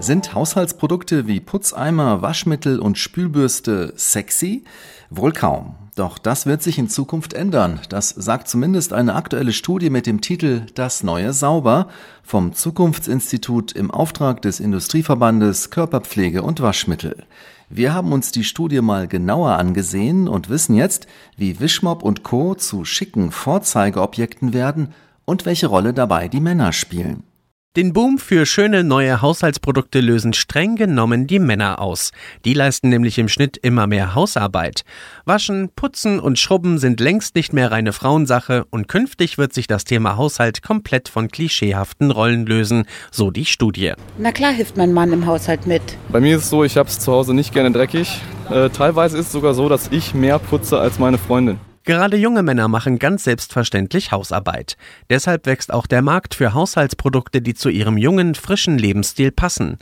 Sind Haushaltsprodukte wie Putzeimer, Waschmittel und Spülbürste sexy? Wohl kaum. Doch das wird sich in Zukunft ändern. Das sagt zumindest eine aktuelle Studie mit dem Titel Das neue Sauber vom Zukunftsinstitut im Auftrag des Industrieverbandes Körperpflege und Waschmittel. Wir haben uns die Studie mal genauer angesehen und wissen jetzt, wie Wischmob und Co. zu schicken Vorzeigeobjekten werden und welche Rolle dabei die Männer spielen. Den Boom für schöne neue Haushaltsprodukte lösen streng genommen die Männer aus. Die leisten nämlich im Schnitt immer mehr Hausarbeit. Waschen, Putzen und Schrubben sind längst nicht mehr reine Frauensache und künftig wird sich das Thema Haushalt komplett von klischeehaften Rollen lösen, so die Studie. Na klar hilft mein Mann im Haushalt mit. Bei mir ist es so, ich habe es zu Hause nicht gerne dreckig. Äh, teilweise ist es sogar so, dass ich mehr putze als meine Freundin. Gerade junge Männer machen ganz selbstverständlich Hausarbeit. Deshalb wächst auch der Markt für Haushaltsprodukte, die zu ihrem jungen, frischen Lebensstil passen.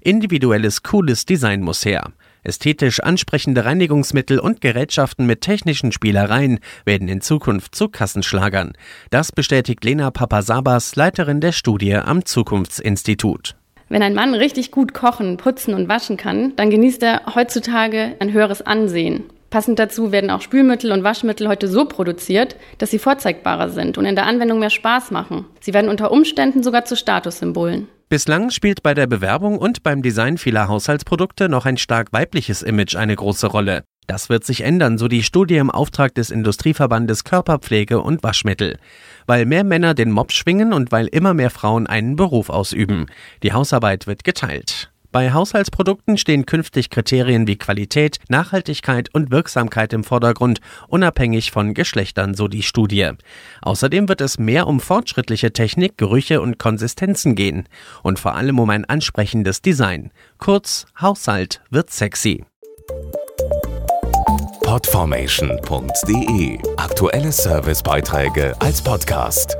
Individuelles, cooles Design muss her. Ästhetisch ansprechende Reinigungsmittel und Gerätschaften mit technischen Spielereien werden in Zukunft zu Kassenschlagern. Das bestätigt Lena Papasabas, Leiterin der Studie am Zukunftsinstitut. Wenn ein Mann richtig gut kochen, putzen und waschen kann, dann genießt er heutzutage ein höheres Ansehen. Passend dazu werden auch Spülmittel und Waschmittel heute so produziert, dass sie vorzeigbarer sind und in der Anwendung mehr Spaß machen. Sie werden unter Umständen sogar zu Statussymbolen. Bislang spielt bei der Bewerbung und beim Design vieler Haushaltsprodukte noch ein stark weibliches Image eine große Rolle. Das wird sich ändern, so die Studie im Auftrag des Industrieverbandes Körperpflege und Waschmittel. Weil mehr Männer den Mob schwingen und weil immer mehr Frauen einen Beruf ausüben. Die Hausarbeit wird geteilt. Bei Haushaltsprodukten stehen künftig Kriterien wie Qualität, Nachhaltigkeit und Wirksamkeit im Vordergrund, unabhängig von Geschlechtern, so die Studie. Außerdem wird es mehr um fortschrittliche Technik, Gerüche und Konsistenzen gehen und vor allem um ein ansprechendes Design. Kurz, Haushalt wird sexy. Podformation.de Aktuelle Servicebeiträge als Podcast.